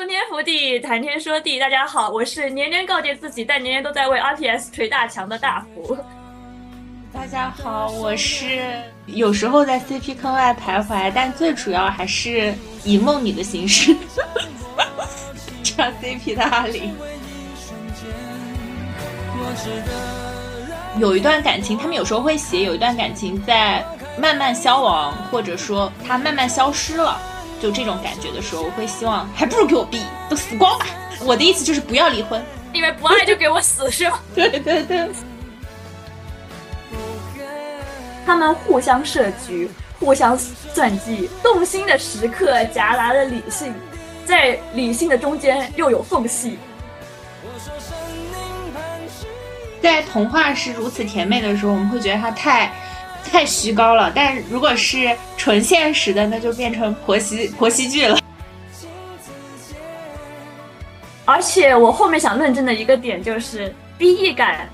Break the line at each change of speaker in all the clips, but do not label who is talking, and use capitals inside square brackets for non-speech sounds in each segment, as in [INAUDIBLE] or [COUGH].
洞天福地，谈天说地。大家好，我是年年告诫自己，但年年都在为 RTS 捶大墙的大福。
大家好，我是有时候在 CP 坑外徘徊，但最主要还是以梦你的形式 [LAUGHS] 唱 CP 的阿玲。有一段感情，他们有时候会写有一段感情在慢慢消亡，或者说它慢慢消失了。就这种感觉的时候，我会希望还不如给我毙，都死光吧。我的意思就是不要离婚，
因为不爱就给我死是吗？[LAUGHS]
对对对。
他们互相设局，互相算计，动心的时刻夹杂着理性，在理性的中间又有缝隙。
在童话是如此甜美的时候，我们会觉得它太。太虚高了，但如果是纯现实的，那就变成婆媳婆媳剧了。
而且我后面想论证的一个点就是 BE 感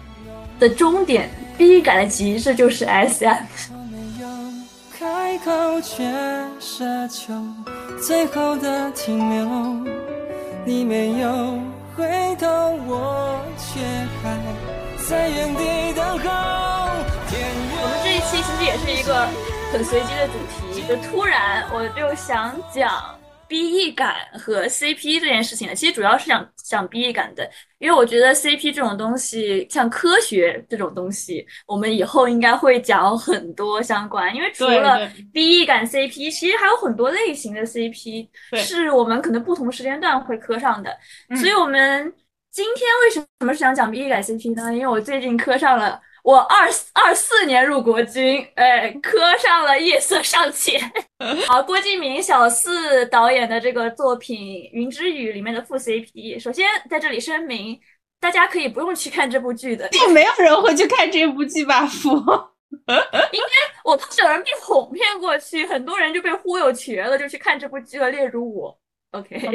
的终点，BE 感的极致就是 SM。我们这一期其实也是一个很随机的主题，就突然我就想讲 BE 感和 CP 这件事情了。其实主要是想讲 BE 感的，因为我觉得 CP 这种东西，像科学这种东西，我们以后应该会讲很多相关。因为除了 BE 感 CP，其实还有很多类型的 CP 是我们可能不同时间段会磕上的。所以我们今天为什么是想讲 BE 感 CP 呢？因为我最近磕上了。我二二四年入国军，哎，磕上了夜色尚浅。[LAUGHS] 好，郭敬明小四导演的这个作品《云之羽》里面的副 CP，首先在这里声明，大家可以不用去看这部剧的，
没有人会去看这部剧吧？夫，
应该我怕有人被哄骗过去，很多人就被忽悠瘸了，就去看这部剧了，例如我。OK。因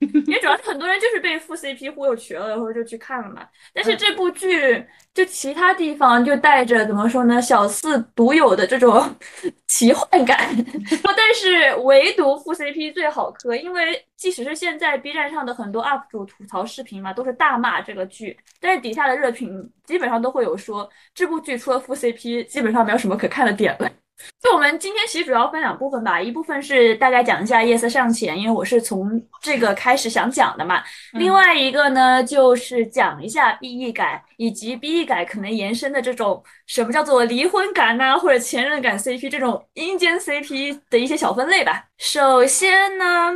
为主要是很多人就是被副 CP 忽悠瘸了，然后就去看了嘛。但是这部剧就其他地方就带着怎么说呢，小四独有的这种 [LAUGHS] 奇幻感。[LAUGHS] 但是唯独副 CP 最好磕，因为即使是现在 B 站上的很多 UP 主吐槽视频嘛，都是大骂这个剧，但是底下的热评基本上都会有说这部剧除了副 CP，基本上没有什么可看的点了。[LAUGHS] 就我们今天其实主要分两部分吧，一部分是大概讲一下夜色尚浅，因为我是从这个开始想讲的嘛。另外一个呢，就是讲一下 BE 感以及 BE 感可能延伸的这种什么叫做离婚感呐，或者前任感 CP 这种阴间 CP 的一些小分类吧。首先呢，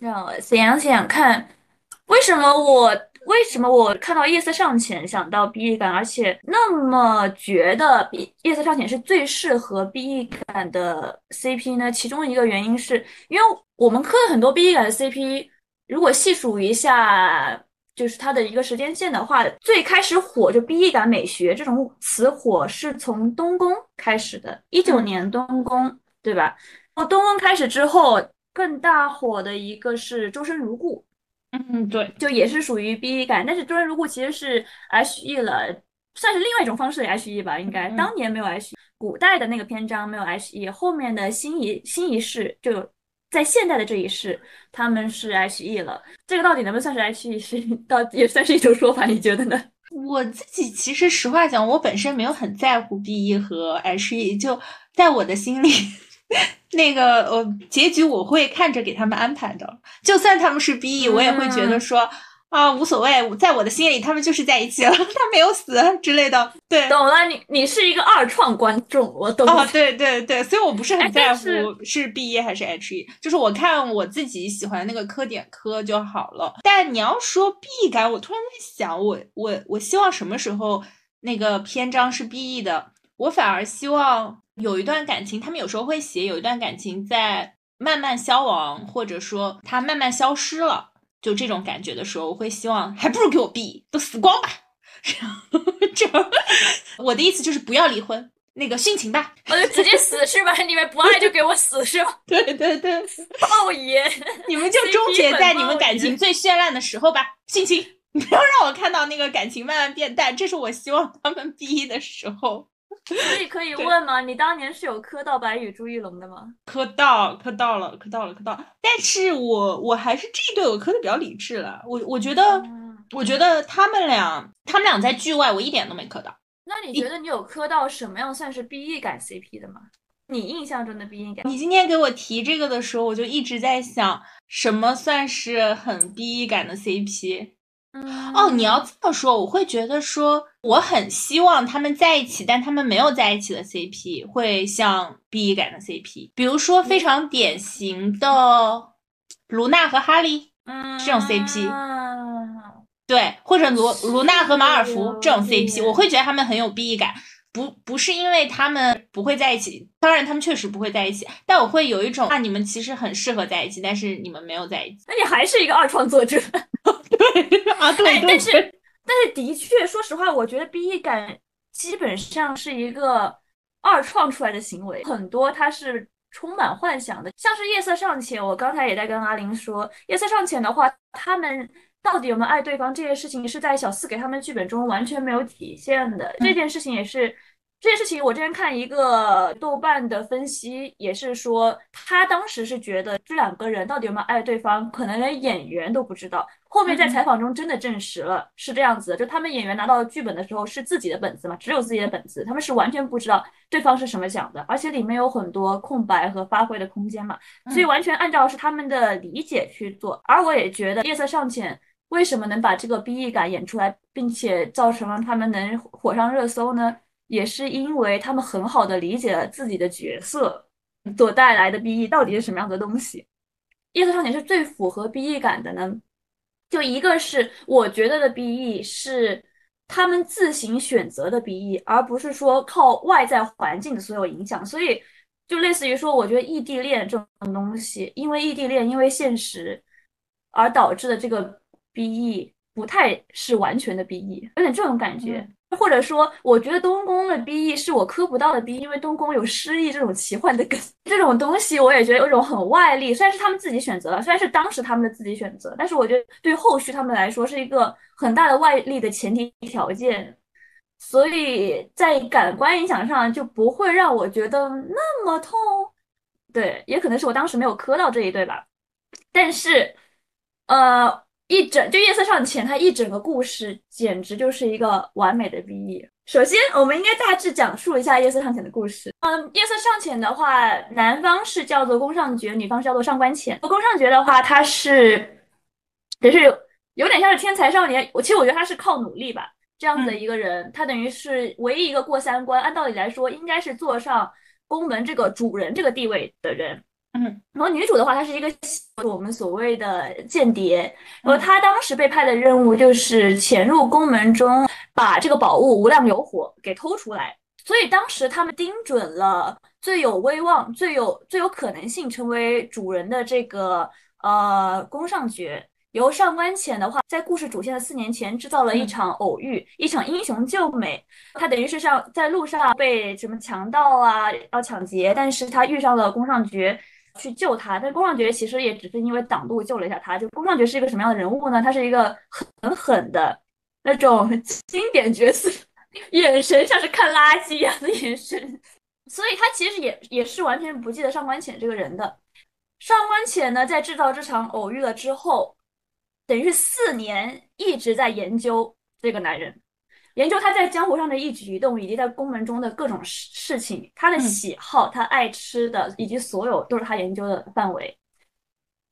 让我想想看，为什么我。为什么我看到夜色尚浅想到 BE 感，而且那么觉得 B 夜色尚浅是最适合 BE 感的 CP 呢？其中一个原因是因为我们磕了很多 BE 感的 CP，如果细数一下，就是它的一个时间线的话，最开始火就 BE 感美学这种词火是从东宫开始的，一九年东宫，对吧？哦东宫开始之后，更大火的一个是周生如故。
嗯，对，
就也是属于 BE 感，但是周人如故其实是 HE 了，算是另外一种方式的 HE 吧，应该当年没有 HE，古代的那个篇章没有 HE，后面的新一新一世就在现代的这一世，他们是 HE 了，这个到底能不能算是 HE，是 [LAUGHS] 到也算是一种说法，你觉得呢？[LAUGHS]
我自己其实实话讲，我本身没有很在乎 BE 和 HE，就在我的心里。那个，呃，结局我会看着给他们安排的。就算他们是 B E，我也会觉得说啊，无所谓。在我的心里，他们就是在一起了，[LAUGHS] 他没有死之类的。对，
懂了。你你是一个二创观众，我懂。
哦，对对对，所以我不是很在乎是 B E 还是 H E，就是我看我自己喜欢那个磕点磕就好了。但你要说 B 感，我突然在想，我我我希望什么时候那个篇章是 B E 的？我反而希望。有一段感情，他们有时候会写有一段感情在慢慢消亡，或者说它慢慢消失了，就这种感觉的时候，我会希望还不如给我毙，都死光吧。这样，我的意思就是不要离婚，那个殉情吧，
我就直接死是吧？你们不爱就给我死是吧？
对 [LAUGHS] 对对，
爆爷，
你们就终结在你们感情最绚烂的时候吧，殉情，[LAUGHS] 不要让我看到那个感情慢慢变淡，这是我希望他们 [LAUGHS] 逼的时候。
所以可以问吗？你当年是有磕到白宇朱一龙的吗？
磕到，磕到了，磕到了，磕到。但是我我还是这一对我磕的比较理智了。我我觉得，我觉得他们俩，他们俩在剧外我一点都没磕到。
那你觉得你有磕到什么样算是 BE 感 CP 的吗？你印象中的 BE 感？
你今天给我提这个的时候，我就一直在想，什么算是很 BE 感的 CP？嗯哦，你要这么说，我会觉得说，我很希望他们在一起，但他们没有在一起的 CP 会像 BE 感的 CP，比如说非常典型的卢娜和哈利，嗯，这种 CP，对，或者卢卢娜和马尔福这种 CP，我会觉得他们很有 BE 感。不不是因为他们不会在一起，当然他们确实不会在一起，但我会有一种，那你们其实很适合在一起，但是你们没有在一起，
那你还是一个二创作者，[LAUGHS]
对啊，对，
但是但是的确，说实话，我觉得 BE 感基本上是一个二创出来的行为，很多它是充满幻想的，像是夜色尚浅，我刚才也在跟阿林说，夜色尚浅的话，他们。到底有没有爱对方这件事情，是在小四给他们剧本中完全没有体现的。这件事情也是，这件事情我之前看一个豆瓣的分析，也是说他当时是觉得这两个人到底有没有爱对方，可能连演员都不知道。后面在采访中真的证实了是这样子的，就他们演员拿到剧本的时候是自己的本子嘛，只有自己的本子，他们是完全不知道对方是什么想的，而且里面有很多空白和发挥的空间嘛，所以完全按照是他们的理解去做。而我也觉得夜色尚浅。为什么能把这个 BE 感演出来，并且造成了他们能火上热搜呢？也是因为他们很好的理解了自己的角色所带来的 BE 到底是什么样的东西。夜色少年是最符合 BE 感的呢？就一个是我觉得的 BE 是他们自行选择的 BE，而不是说靠外在环境的所有影响。所以就类似于说，我觉得异地恋这种东西，因为异地恋，因为现实而导致的这个。BE 不太是完全的 BE，有点这种感觉，或者说，我觉得东宫的 BE 是我磕不到的 BE，因为东宫有失忆这种奇幻的梗，[LAUGHS] 这种东西我也觉得有种很外力，虽然是他们自己选择了，虽然是当时他们的自己选择，但是我觉得对后续他们来说是一个很大的外力的前提条件，所以在感官影响上就不会让我觉得那么痛，对，也可能是我当时没有磕到这一对吧，但是，呃。一整就夜色尚浅，它一整个故事简直就是一个完美的 BE。首先，我们应该大致讲述一下夜色尚浅的故事。嗯，夜色尚浅的话，男方是叫做宫上爵，女方是叫做上官浅。宫上爵的话，他是，也是有点像是天才少年。我其实我觉得他是靠努力吧，这样子的一个人。他等于是唯一一个过三关，按道理来说应该是坐上宫门这个主人这个地位的人。嗯，然后女主的话，她是一个我们所谓的间谍，然后她当时被派的任务就是潜入宫门中，把这个宝物无量有火给偷出来。所以当时他们盯准了最有威望、最有最有可能性成为主人的这个呃宫上角，由上官浅的话，在故事主线的四年前制造了一场偶遇，一场英雄救美。他等于是上在路上被什么强盗啊要抢劫，但是他遇上了宫上角。去救他，但宫上觉其实也只是因为挡路救了一下他。就宫上觉是一个什么样的人物呢？他是一个很狠的那种经典角色，眼神像是看垃圾一样的眼神，所以他其实也也是完全不记得上官浅这个人的。上官浅呢，在制造这场偶遇了之后，等于是四年一直在研究这个男人。研究他在江湖上的一举一动，以及在宫门中的各种事事情，他的喜好，他爱吃的，以及所有都是他研究的范围。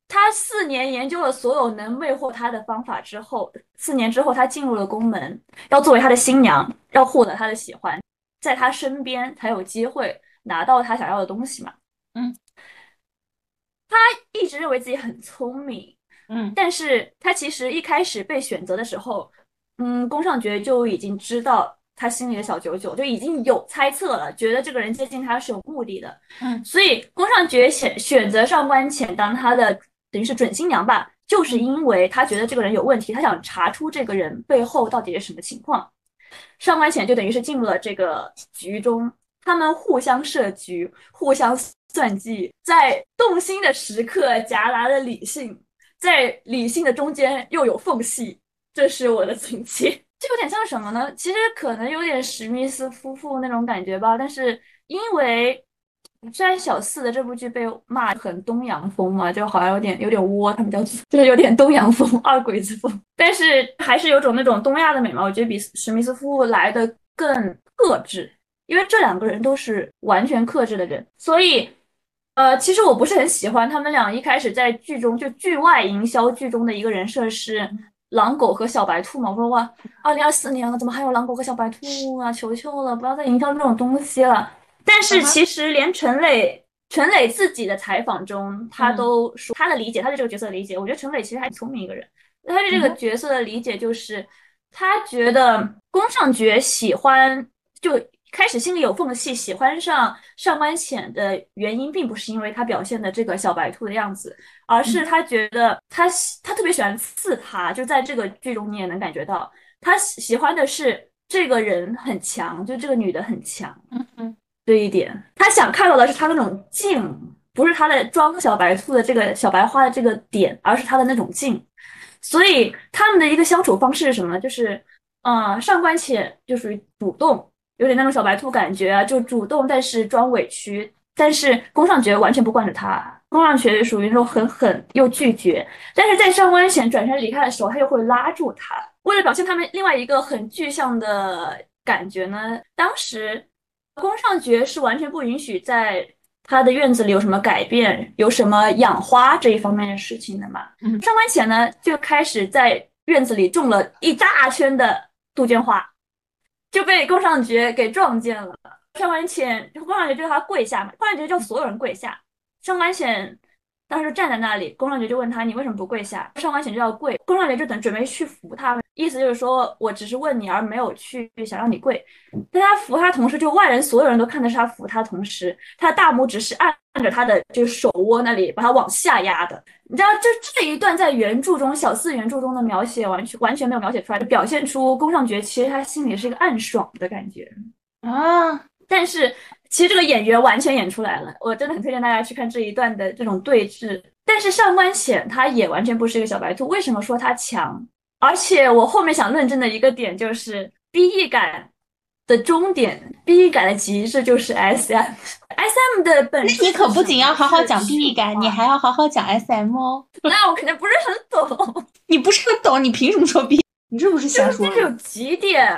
他四年研究了所有能魅惑他的方法之后，四年之后他进入了宫门，要作为他的新娘，要获得他的喜欢，在他身边才有机会拿到他想要的东西嘛。嗯，他一直认为自己很聪明，嗯，但是他其实一开始被选择的时候。嗯，宫上觉就已经知道他心里的小九九，就已经有猜测了，觉得这个人接近他是有目的的。嗯，所以宫上觉选选择上官浅当他的等于是准新娘吧，就是因为他觉得这个人有问题，他想查出这个人背后到底是什么情况。上官浅就等于是进入了这个局中，他们互相设局，互相算计，在动心的时刻夹杂着理性，在理性的中间又有缝隙。这是我的情节。[LAUGHS] 这有点像什么呢？其实可能有点史密斯夫妇那种感觉吧。但是因为虽然小四的这部剧被骂很东洋风嘛，就好像有点有点窝，他们叫就是有点东洋风、二鬼子风，但是还是有种那种东亚的美嘛。我觉得比史密斯夫妇来的更克制，因为这两个人都是完全克制的人，所以呃，其实我不是很喜欢他们俩一开始在剧中就剧外营销剧中的一个人设是。狼狗和小白兔嘛，我说哇，二零二四年了，怎么还有狼狗和小白兔啊？求求了，不要再营销这种东西了。但是其实连陈磊，陈磊自己的采访中，他都说他的理解，他对这个角色的理解，我觉得陈磊其实还聪明一个人。他对这个角色的理解就是，他觉得宫上角喜欢就。开始心里有缝隙，喜欢上上官浅的原因，并不是因为他表现的这个小白兔的样子，而是他觉得他他特别喜欢刺他，就在这个剧中你也能感觉到，他喜欢的是这个人很强，就这个女的很强，嗯嗯，这一点，他想看到的是他那种劲，不是他的装小白兔的这个小白花的这个点，而是他的那种劲，所以他们的一个相处方式是什么呢？就是，呃，上官浅就属于主动。有点那种小白兔感觉啊，就主动但是装委屈，但是宫上角完全不惯着他，宫上角属于那种很狠又拒绝，但是在上官显转身离开的时候，他又会拉住他。为了表现他们另外一个很具象的感觉呢，当时宫上角是完全不允许在他的院子里有什么改变，有什么养花这一方面的事情的嘛。上官浅呢就开始在院子里种了一大圈的杜鹃花。就被宫尚角给撞见了。上官浅，宫尚角就叫他跪下嘛。宫上角叫所有人跪下。上官浅当时站在那里，宫上角就问他：“你为什么不跪下？”上官显就要跪，宫上角就等准备去扶他，意思就是说我只是问你，而没有去想让你跪。在他扶他同时，就外人所有人都看的是他扶他同时，他的大拇指是按着他的就是手窝那里把他往下压的。你知道，这这一段在原著中小四原著中的描写完全完全没有描写出来，就表现出宫上角其实他心里是一个暗爽的感觉啊。但是其实这个演员完全演出来了，我真的很推荐大家去看这一段的这种对峙。但是上官显他也完全不是一个小白兔，为什么说他强？而且我后面想论证的一个点就是 B E 感。的终点，B E 感的极致就是 S M，S [LAUGHS] M 的本质。
你可不仅要好好讲 B E 感，你还要好好讲 S M 哦。
那我肯定不是很懂。[LAUGHS]
你不是很懂，你凭什么说 B？你这不是瞎说？
这有几点，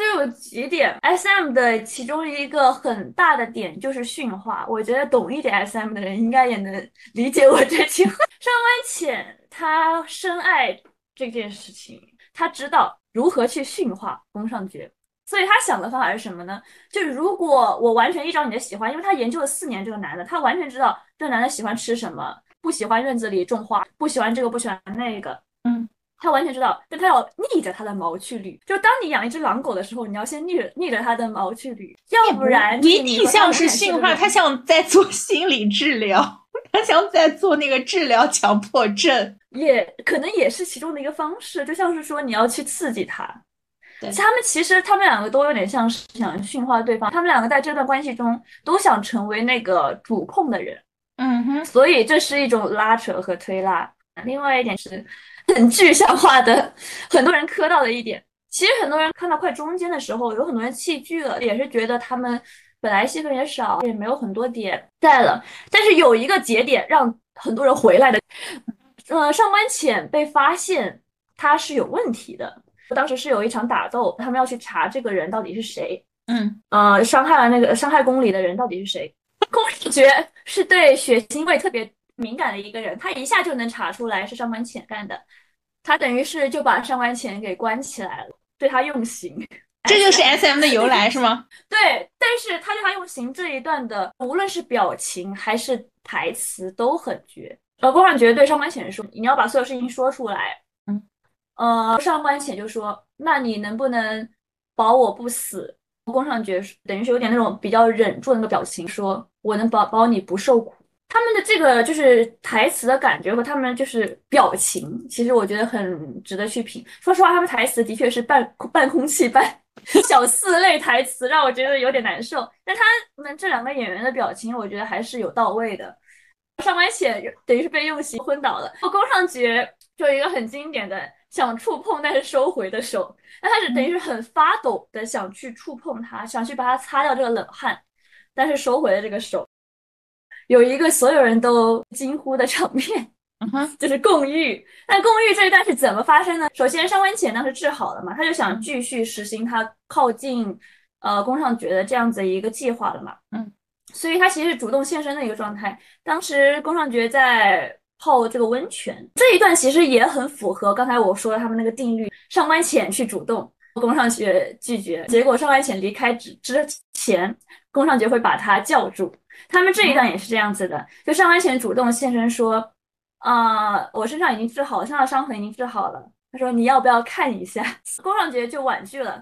这有几点。S M 的其中一个很大的点就是驯化。我觉得懂一点 S M 的人应该也能理解我这句话。上官浅他深爱这件事情，他知道如何去驯化宫上角。所以他想的方法是什么呢？就是如果我完全依照你的喜欢，因为他研究了四年这个男的，他完全知道这男的喜欢吃什么，不喜欢院子里种花，不喜欢这个，不喜欢那个，他完全知道，但他要逆着他的毛去捋。就当你养一只狼狗的时候，你要先逆着逆着它的毛去捋，要不然
一定像是驯化，他像在做心理治疗，他像在做那个治疗强迫症，
也可能也是其中的一个方式，就像是说你要去刺激他。他们其实，他们两个都有点像是想驯化对方。他们两个在这段关系中都想成为那个主控的人，嗯哼。所以这是一种拉扯和推拉。另外一点是很具象化的，很多人磕到的一点。其实很多人看到快中间的时候，有很多人弃剧了，也是觉得他们本来戏份也少，也没有很多点在了。但是有一个节点让很多人回来的，呃，上官浅被发现他是有问题的。当时是有一场打斗，他们要去查这个人到底是谁。嗯，呃，伤害了那个伤害宫里的人到底是谁？宫女觉是对血腥味特别敏感的一个人，他一下就能查出来是上官浅干的。他等于是就把上官浅给关起来了，对他用刑。
这就是 S M 的由来是吗？[LAUGHS]
对，但是他对他用刑这一段的，无论是表情还是台词都很绝。呃，宫上觉对上官浅说：“你要把所有事情说出来。”嗯呃，上官浅就说：“那你能不能保我不死？”宫上角等于是有点那种比较忍住那个表情，说：“我能保保你不受苦。”他们的这个就是台词的感觉和他们就是表情，其实我觉得很值得去品。说实话，他们台词的确是半半空气半小四类台词，让我觉得有点难受。但他们这两个演员的表情，我觉得还是有到位的。上官浅等于是被用刑昏倒了，宫尚角就一个很经典的。想触碰但是收回的手，那他是等于是很发抖的想去触碰他，想去把他擦掉这个冷汗，但是收回了这个手，有一个所有人都惊呼的场面，[LAUGHS] 就是共浴。那共浴这一段是怎么发生呢？首先上官浅当时治好了嘛，他就想继续实行他靠近呃宫上觉的这样子一个计划了嘛，
嗯，
所以他其实是主动献身的一个状态。当时宫上觉在。泡这个温泉这一段其实也很符合刚才我说的他们那个定律。上官浅去主动，宫上觉拒绝，结果上官浅离开之之前，宫上觉会把他叫住。他们这一段也是这样子的，就上官浅主动现身说：“啊，我身上已经治好了，身上的伤痕已经治好了。”他说：“你要不要看一下？” [LAUGHS] 宫尚觉就婉拒了。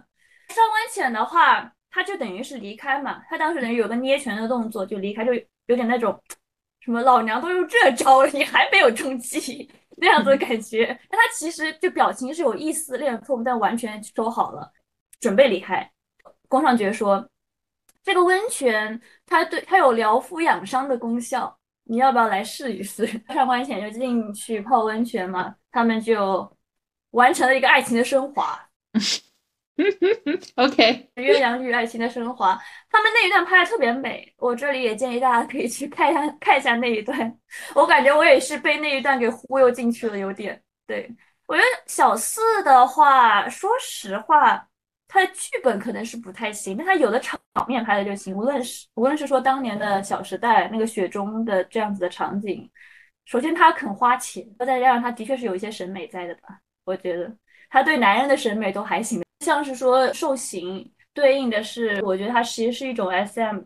上官浅的话，他就等于是离开嘛，他当时等于有个捏拳的动作就离开，就有点那种。什么老娘都用这招了，你还没有中计 [LAUGHS] 那样子的感觉？但他其实就表情是有一丝裂缝，但完全收好了，准备离开。宫尚觉说：“这个温泉它对它有疗肤养伤的功效，你要不要来试一试？” [LAUGHS] 上官浅就进去泡温泉嘛，他们就完成了一个爱情的升华。[LAUGHS]
OK，
鸳鸯浴爱情的升华，他们那一段拍的特别美，我这里也建议大家可以去看一下看一下那一段。[LAUGHS] 我感觉我也是被那一段给忽悠进去了，有点。对我觉得小四的话，说实话，他的剧本可能是不太行，但他有的场面拍的就行。无论是无论是说当年的小时代那个雪中的这样子的场景，首先他肯花钱，再加上他的确是有一些审美在的吧，我觉得他对男人的审美都还行。像是说受刑对应的是，我觉得它其实是一种 SM，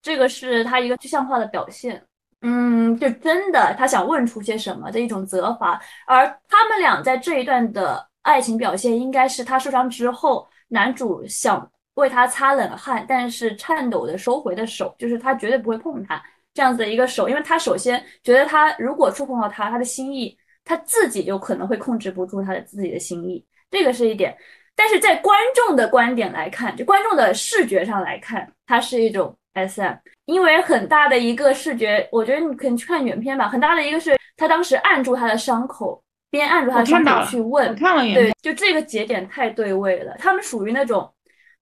这个是他一个具象化的表现。嗯，就真的他想问出些什么的一种责罚。而他们俩在这一段的爱情表现，应该是他受伤之后，男主想为他擦冷汗，但是颤抖的收回的手，就是他绝对不会碰他这样子的一个手，因为他首先觉得他如果触碰到他，他的心意，他自己就可能会控制不住他的自己的心意，这个是一点。但是在观众的观点来看，就观众的视觉上来看，它是一种 SM，因为很大的一个视觉，我觉得你可以去看原片吧。很大的一个是他当时按住他的伤口，边按住他的伤口去问，
看了
对，就这个节点太对位了。他们属于那种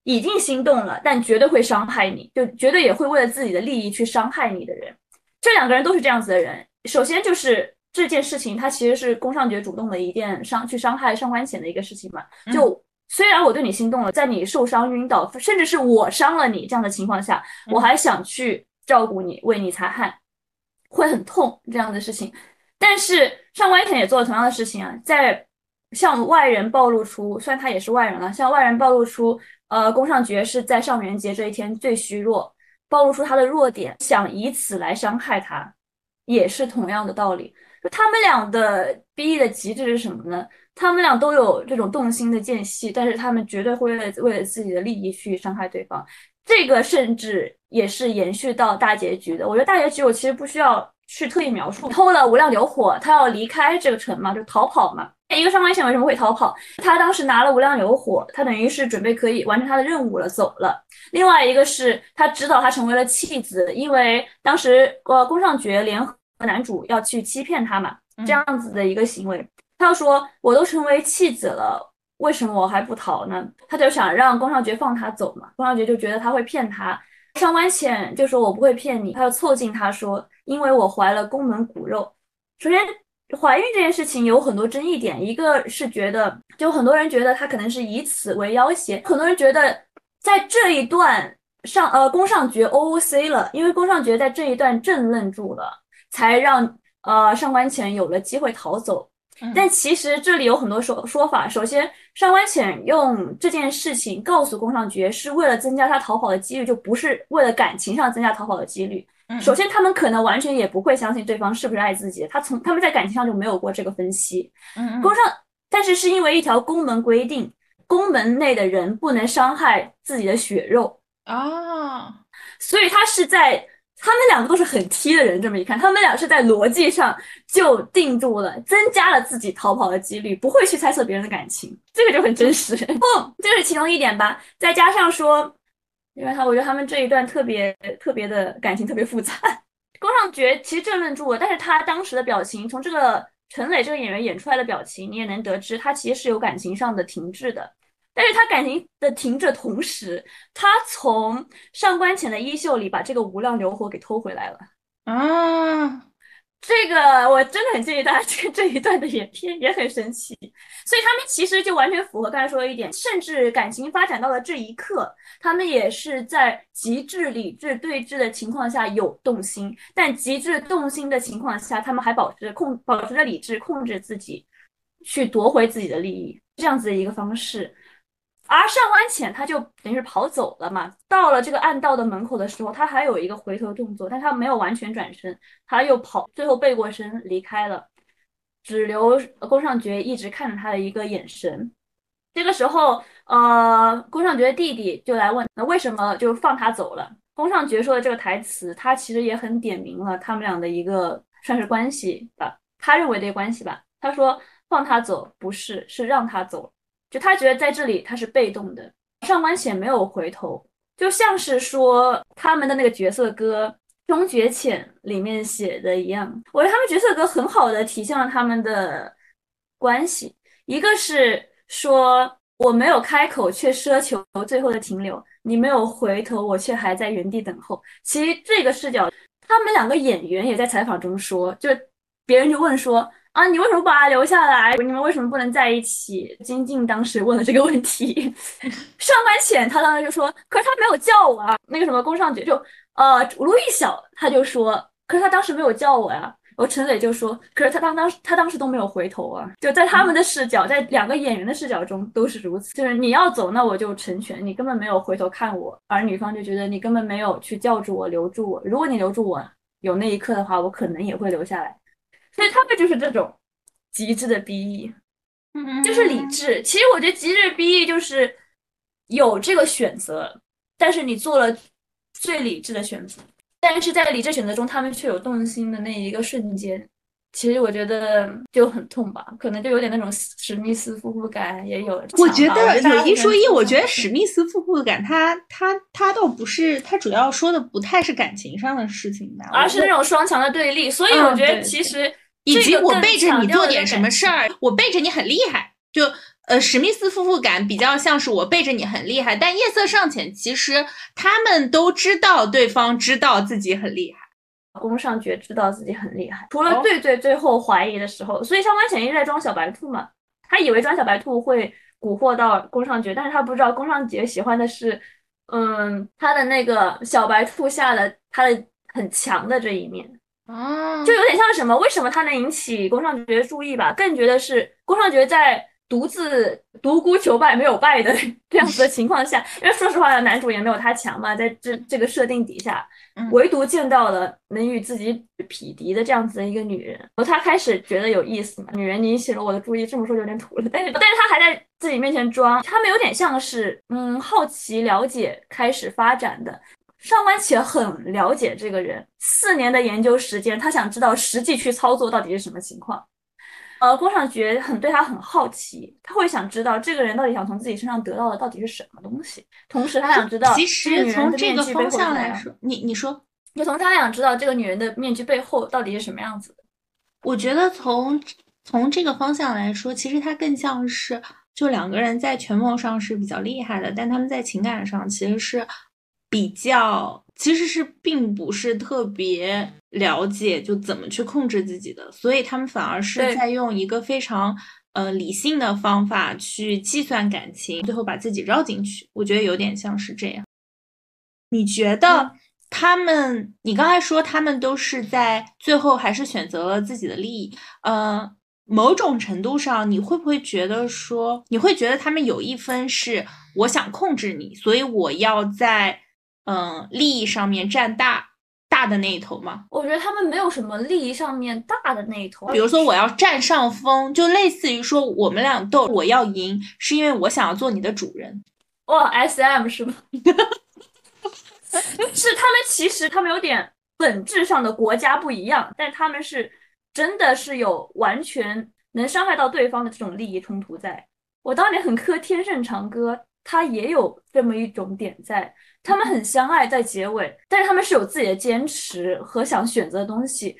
已经心动了，但绝对会伤害你，就绝对也会为了自己的利益去伤害你的人。这两个人都是这样子的人。首先就是这件事情，他其实是宫上觉主动的一件伤去伤害上官浅的一个事情嘛，就。虽然我对你心动了，在你受伤晕倒，甚至是我伤了你这样的情况下，我还想去照顾你，为你擦汗，会很痛这样的事情。但是上官浅也做了同样的事情啊，在向外人暴露出，虽然他也是外人了，向外人暴露出，呃，宫上角是在上元节这一天最虚弱，暴露出他的弱点，想以此来伤害他，也是同样的道理。就他们俩的 BE 的极致是什么呢？他们俩都有这种动心的间隙，但是他们绝对会为了为了自己的利益去伤害对方。这个甚至也是延续到大结局的。我觉得大结局我其实不需要去特意描述。偷了无量流火，他要离开这个城嘛，就逃跑嘛。一个上官浅为什么会逃跑？他当时拿了无量流火，他等于是准备可以完成他的任务了，走了。另外一个是他知道他成为了弃子，因为当时呃宫上觉联合男主要去欺骗他嘛，这样子的一个行为。他说：“我都成为弃子了，为什么我还不逃呢？”他就想让宫上觉放他走嘛。宫上觉就觉得他会骗他。上官浅就说：“我不会骗你。”他就凑近他说：“因为我怀了宫门骨肉。”首先，怀孕这件事情有很多争议点。一个是觉得，就很多人觉得他可能是以此为要挟；很多人觉得在这一段上，呃，宫上角 OOC 了，因为宫上角在这一段正愣住了，才让呃上官浅有了机会逃走。但其实这里有很多说说法。首先，上官浅用这件事情告诉宫上角，是为了增加他逃跑的几率，就不是为了感情上增加逃跑的几率。首先，他们可能完全也不会相信对方是不是爱自己。他从他们在感情上就没有过这个分析。嗯宫上，但是是因为一条宫门规定，宫门内的人不能伤害自己的血肉
啊，
所以他是在。他们两个都是很 T 的人，这么一看，他们俩是在逻辑上就定住了，增加了自己逃跑的几率，不会去猜测别人的感情，这个就很真实。不，[LAUGHS] 这是其中一点吧。再加上说，因为他我觉得他们这一段特别特别的感情特别复杂。宫尚觉其实正愣住了，但是他当时的表情，从这个陈磊这个演员演出来的表情，你也能得知他其实是有感情上的停滞的。但是他感情的停滞同时，他从上官浅的衣袖里把这个无量流火给偷回来了
啊。
这个我真的很建议大家 [LAUGHS] 看这一段的影片，也很神奇。所以他们其实就完全符合刚才说的一点，甚至感情发展到了这一刻，他们也是在极致理智对峙的情况下有动心，但极致动心的情况下，他们还保持着控保持着理智，控制自己，去夺回自己的利益，这样子的一个方式。而上官浅他就等于是跑走了嘛，到了这个暗道的门口的时候，他还有一个回头动作，但他没有完全转身，他又跑，最后背过身离开了，只留宫上觉一直看着他的一个眼神。这个时候，呃，宫上觉的弟弟就来问，那为什么就放他走了？宫上觉说的这个台词，他其实也很点明了他们俩的一个算是关系吧，他认为的关系吧。他说放他走不是，是让他走。就他觉得在这里他是被动的，上官浅没有回头，就像是说他们的那个角色歌《终觉浅》里面写的一样，我觉得他们角色歌很好的体现了他们的关系。一个是说我没有开口，却奢求最后的停留；你没有回头，我却还在原地等候。其实这个视角，他们两个演员也在采访中说，就别人就问说。啊，你为什么不把他留下来？你们为什么不能在一起？金靖当时问了这个问题，[LAUGHS] 上官浅他当时就说，可是他没有叫我啊。那个什么宫上角就呃卢昱晓他就说，可是他当时没有叫我呀。我陈磊就说，可是他当当他当时都没有回头啊。就在他们的视角，在两个演员的视角中都是如此，就是你要走，那我就成全你，根本没有回头看我。而女方就觉得你根本没有去叫住我，留住我。如果你留住我，有那一刻的话，我可能也会留下来。所以他们就是这种极致的 BE，就是理智。其实我觉得极致 BE 就是有这个选择，但是你做了最理智的选择，但是在理智选择中，他们却有动心的那一个瞬间。其实我觉得就很痛吧，可能就有点那种史密斯夫妇感也有。
我觉得有一说一，我觉得史密斯夫妇感，他他他倒不是，他主要说的不太是感情上的事情吧，
而是那种双强的对立。所以我觉得其实。
以及我背着你做点什么事儿，我背着你很厉害。就呃，史密斯夫妇感比较像是我背着你很厉害，但夜色尚浅，其实他们都知道对方知道自己很厉害。
宫上觉知道自己很厉害，除了最最最后怀疑的时候，所以上官浅一直在装小白兔嘛。他以为装小白兔会蛊惑到宫上觉，但是他不知道宫上觉喜欢的是，嗯，他的那个小白兔下的他的很强的这一面。
哦，
就有点像什么？为什么他能引起宫上觉注意吧？更觉得是宫上觉在独自独孤求败没有败的 [LAUGHS] 这样子的情况下，因为说实话，男主也没有他强嘛，在这这个设定底下，唯独见到了能与自己匹敌的这样子的一个女人，然后他开始觉得有意思嘛。女人，引起了我的注意，这么说有点土了，但是但是他还在自己面前装，他们有点像是嗯好奇了解开始发展的。上官且很了解这个人，四年的研究时间，他想知道实际去操作到底是什么情况。呃，郭尚觉很对他很好奇，他会想知道这个人到底想从自己身上得到的到底是什么东西。同时，他想知道
其实从这个方向来说，你你说，
就从他想知道这个女人的面具背后到底是什么样子的。
我觉得从从这个方向来说，其实他更像是就两个人在权谋上是比较厉害的，但他们在情感上其实是。比较其实是并不是特别了解就怎么去控制自己的，所以他们反而是在用一个非常呃理性的方法去计算感情，最后把自己绕进去。我觉得有点像是这样。你觉得他们？你刚才说他们都是在最后还是选择了自己的利益？呃，某种程度上，你会不会觉得说，你会觉得他们有一分是我想控制你，所以我要在。嗯，利益上面占大大的那一头吗？
我觉得他们没有什么利益上面大的那一头。
比如说，我要占上风，就类似于说我们俩斗，我要赢，是因为我想要做你的主人。
哇，S M 是吗？[LAUGHS] 是他们其实他们有点本质上的国家不一样，但他们是真的是有完全能伤害到对方的这种利益冲突在。我当年很磕《天盛长歌》，它也有这么一种点在。他们很相爱，在结尾，但是他们是有自己的坚持和想选择的东西。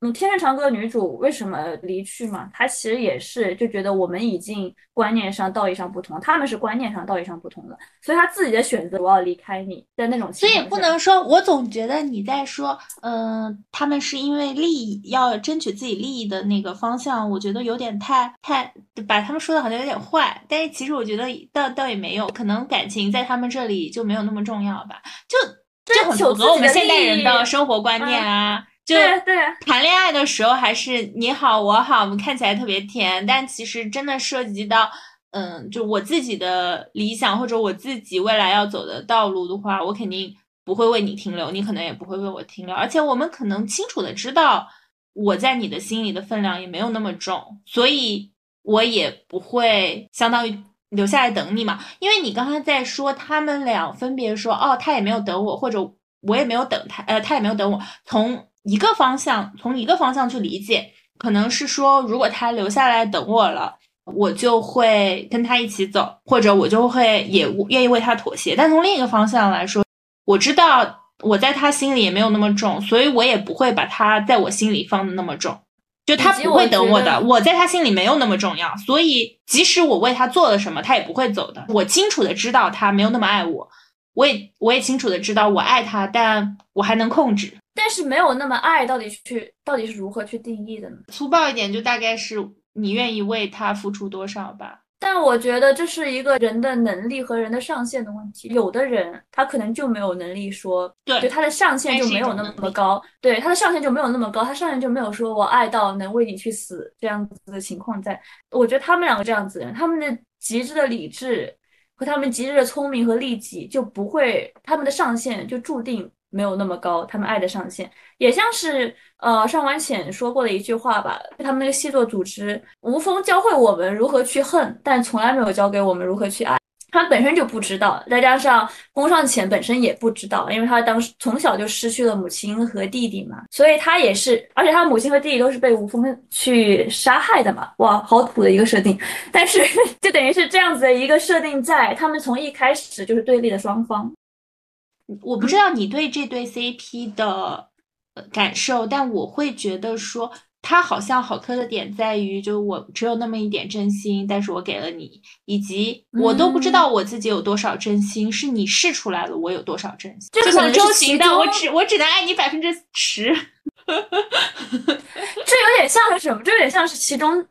嗯，《天生长歌》的女主为什么离去嘛？她其实也是就觉得我们已经观念上、道义上不同，他们是观念上、道义上不同的，所以她自己的选择，我要离开你的那种。
所以不能说，我总觉得你在说，嗯，他们是因为利益要争取自己利益的那个方向，我觉得有点太太把他们说的好像有点坏。但是其实我觉得倒倒也没有，可能感情在他们这里就没有那么重要吧，就就很符合我们现代人的生活观念啊。就
对
谈恋爱的时候还是你好我好，我们看起来特别甜，但其实真的涉及到，嗯，就我自己的理想或者我自己未来要走的道路的话，我肯定不会为你停留，你可能也不会为我停留，而且我们可能清楚的知道我在你的心里的分量也没有那么重，所以我也不会相当于留下来等你嘛，因为你刚才在说他们俩分别说哦，他也没有等我，或者我也没有等他，呃，他也没有等我，从。一个方向，从一个方向去理解，可能是说，如果他留下来等我了，我就会跟他一起走，或者我就会也愿意为他妥协。但从另一个方向来说，我知道我在他心里也没有那么重，所以我也不会把他在我心里放的那么重。就他不会等我的，我在他心里没有那么重要，所以即使我为他做了什么，他也不会走的。我清楚的知道他没有那么爱我，我也我也清楚的知道我爱他，但我还能控制。
但是没有那么爱，到底去到底是如何去定义的呢？
粗暴一点，就大概是你愿意为他付出多少吧。
但我觉得这是一个人的能力和人的上限的问题。有的人他可能就没有能力说，
对，就
他的上限就没有那么高，对，他的上限就没有那么高，他上限就没有说我爱到能为你去死这样子的情况在。我觉得他们两个这样子人，他们的极致的理智和他们极致的聪明和利己就不会，他们的上限就注定。没有那么高，他们爱的上限也像是呃上官浅说过的一句话吧。他们那个戏作组织，吴峰教会我们如何去恨，但从来没有教给我们如何去爱。他本身就不知道，再加上宫上浅本身也不知道，因为他当时从小就失去了母亲和弟弟嘛，所以他也是，而且他母亲和弟弟都是被吴峰去杀害的嘛。哇，好土的一个设定，但是 [LAUGHS] 就等于是这样子的一个设定，在他们从一开始就是对立的双方。
我不知道你对这对 CP 的感受，但我会觉得说，他好像好磕的点在于，就我只有那么一点真心，但是我给了你，以及我都不知道我自己有多少真心，是你试出来了我有多少真心。
就可能
周行的我只我只能爱你百分之十。[LAUGHS] 这
有点像是什么？这有点像是其中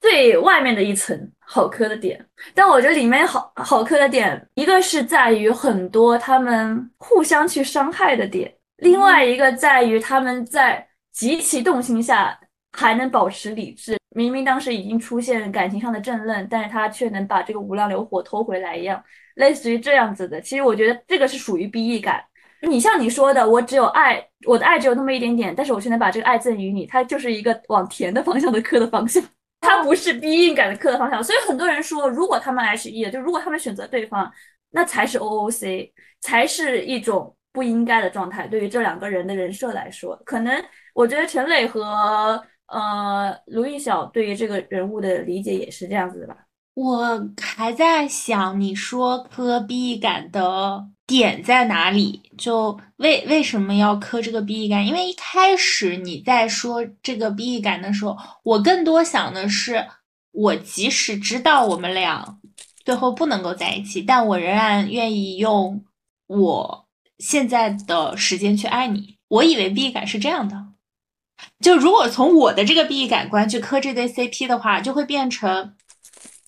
最外面的一层。好磕的点，但我觉得里面好好磕的点，一个是在于很多他们互相去伤害的点，另外一个在于他们在极其动心下还能保持理智。明明当时已经出现感情上的争论，但是他却能把这个无量流火偷回来一样，类似于这样子的。其实我觉得这个是属于 BE 感。你像你说的，我只有爱，我的爱只有那么一点点，但是我却能把这个爱赠予你，它就是一个往甜的方向的磕的方向。它不是逼硬感的刻的方向，所以很多人说，如果他们 H E 就如果他们选择对方，那才是 O O C，才是一种不应该的状态。对于这两个人的人设来说，可能我觉得陈磊和呃卢艺晓对于这个人物的理解也是这样子的吧。
我还在想，你说磕 B 感的点在哪里？就为为什么要磕这个 B E 感？因为一开始你在说这个 B E 感的时候，我更多想的是，我即使知道我们俩最后不能够在一起，但我仍然愿意用我现在的时间去爱你。我以为 B E 感是这样的，就如果从我的这个 B E 感观去磕这对 CP 的话，就会变成。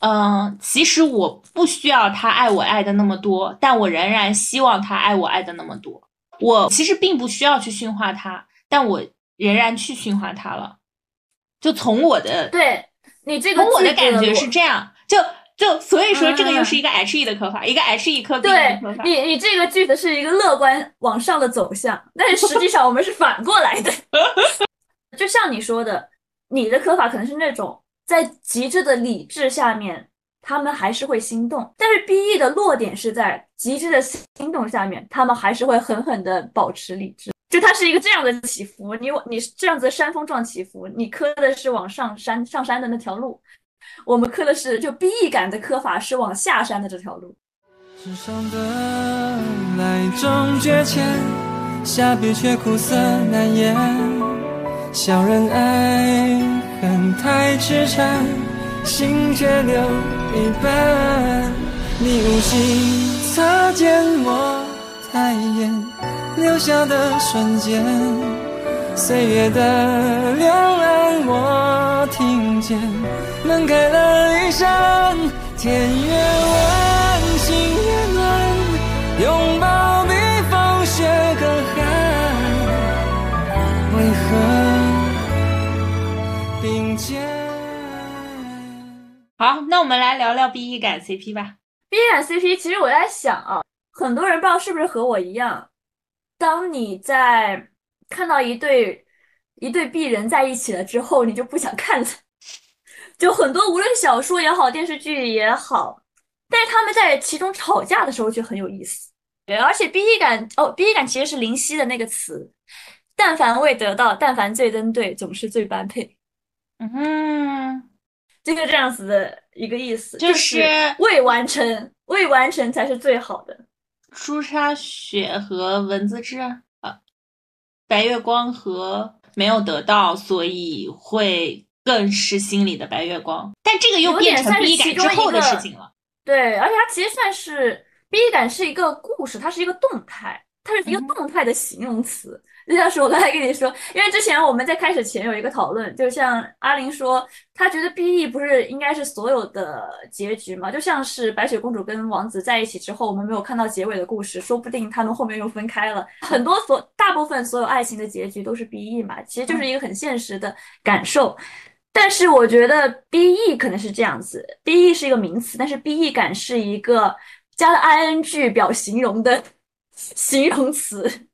嗯，其实我不需要他爱我爱的那么多，但我仍然希望他爱我爱的那么多。我其实并不需要去驯化他，但我仍然去驯化他了。就从我的
对你这个，
从我的感觉是这样。就就所以说，这个又是一个 H E 的磕法，一个 H E 磕
B 的磕法。你你这个句子是一个乐观往上的走向，但是实际上我们是反过来的。[LAUGHS] 就像你说的，你的刻法可能是那种。在极致的理智下面，他们还是会心动。但是 B E 的落点是在极致的心动下面，他们还是会狠狠的保持理智。就它是一个这样的起伏，你你这样子山峰状起伏，你磕的是往上山上山的那条路，我们磕的是就 B E 感的磕法是往下山的这条路。世上的来终觉浅，下笔却苦涩难言。
小人爱恨太痴缠，心却留一半。你无心擦肩我太眼，留下的瞬间，岁月的两岸我听见，门开了一扇，天越晚，心越暖，拥
好，那我们来聊聊 B E 感 CP 吧。
B E 感 CP，其实我在想啊，很多人不知道是不是和我一样，当你在看到一对一对 B 人在一起了之后，你就不想看了。[LAUGHS] 就很多无论小说也好，电视剧也好，但是他们在其中吵架的时候就很有意思。对，而且 B E 感哦，B E 感其实是林夕的那个词，但凡未得到，但凡最登对，总是最般配。
嗯，
就是这样子的一个意思，
就
是未完成，未完成才是最好的。
朱砂雪和文字志啊，白月光和没有得到，所以会更是心里的白月光。但这个又变成 B 感之后的事情了。
对，而且它其实算是 B 感是一个故事，它是一个动态，它是一个动态的形容词。就像是我刚才跟你说，因为之前我们在开始前有一个讨论，就像阿玲说，她觉得 B E 不是应该是所有的结局嘛？就像是白雪公主跟王子在一起之后，我们没有看到结尾的故事，说不定他们后面又分开了。很多所大部分所有爱情的结局都是 B E 嘛，其实就是一个很现实的感受。但是我觉得 B E 可能是这样子，B E 是一个名词，但是 B E 感是一个加了 I N G 表形容的形容词。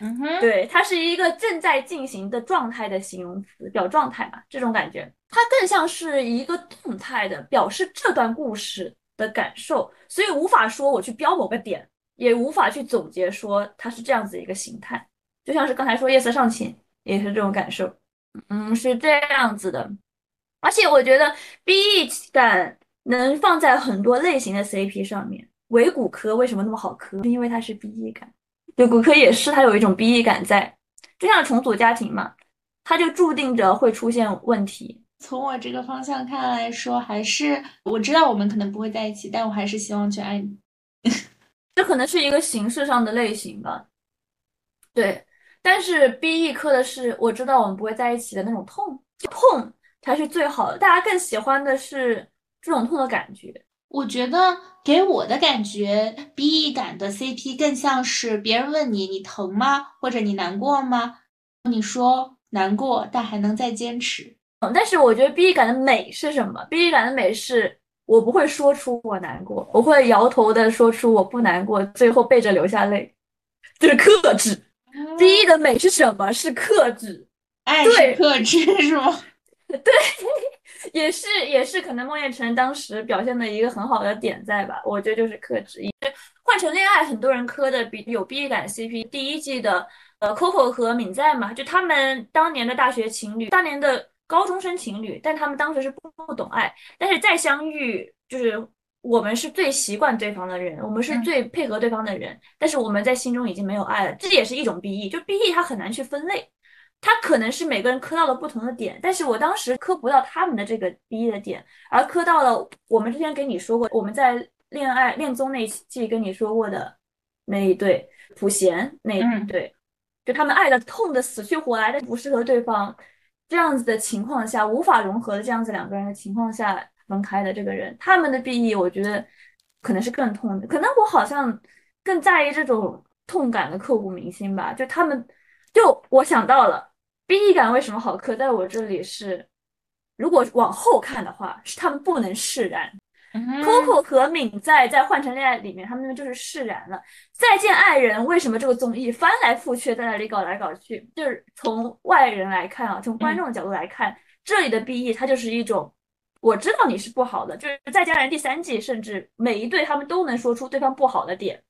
嗯哼，
对，它是一个正在进行的状态的形容词，表状态嘛，这种感觉，它更像是一个动态的表示这段故事的感受，所以无法说我去标某个点，也无法去总结说它是这样子一个形态，就像是刚才说夜色尚浅，也是这种感受，嗯，是这样子的，而且我觉得 B E 感能放在很多类型的 C P 上面，伪骨科为什么那么好磕？因为它是 B E 感。对骨科也是，它有一种 B E 感在，就像重组家庭嘛，它就注定着会出现问题。
从我这个方向看来说，还是我知道我们可能不会在一起，但我还是希望去爱你。[LAUGHS]
这可能是一个形式上的类型吧。对，但是 B E 磕的是我知道我们不会在一起的那种痛，痛才是最好的。大家更喜欢的是这种痛的感觉。
我觉得给我的感觉，B E 感的 C P 更像是别人问你，你疼吗？或者你难过吗？你说难过，但还能再坚持。
嗯，但是我觉得 B E 感的美是什么？B E 感的美是我不会说出我难过，我会摇头的说出我不难过，最后背着流下泪，就是克制。B E 的美是什么？是克制，
爱是克制 [LAUGHS] 是吗？[LAUGHS]
对。也是也是，可能孟宴臣当时表现的一个很好的点在吧？我觉得就是克制。换成恋爱，很多人磕的比有 B 感 CP。第一季的呃 Coco 和敏在嘛，就他们当年的大学情侣，当年的高中生情侣，但他们当时是不不懂爱，但是再相遇，就是我们是最习惯对方的人，我们是最配合对方的人，但是我们在心中已经没有爱了，这也是一种 BE。就 BE 它很难去分类。他可能是每个人磕到了不同的点，但是我当时磕不到他们的这个 B 的点，而磕到了我们之前跟你说过，我们在恋爱恋综那一期跟你说过的那一对普贤那一对，就他们爱的痛的死去活来的不适合对方，这样子的情况下无法融合的这样子两个人的情况下分开的这个人，他们的 BE 我觉得可能是更痛的，可能我好像更在意这种痛感的刻骨铭心吧，就他们就我想到了。B E 感为什么好磕？在我这里是，如果往后看的话，是他们不能释然。Coco 和敏在在换成恋爱里面，他们就是释然了。再见爱人，为什么这个综艺翻来覆去在那里搞来搞去？就是从外人来看啊，从观众的角度来看，这里的 B E 它就是一种，我知道你是不好的。就是在家人第三季，甚至每一对他们都能说出对方不好的点，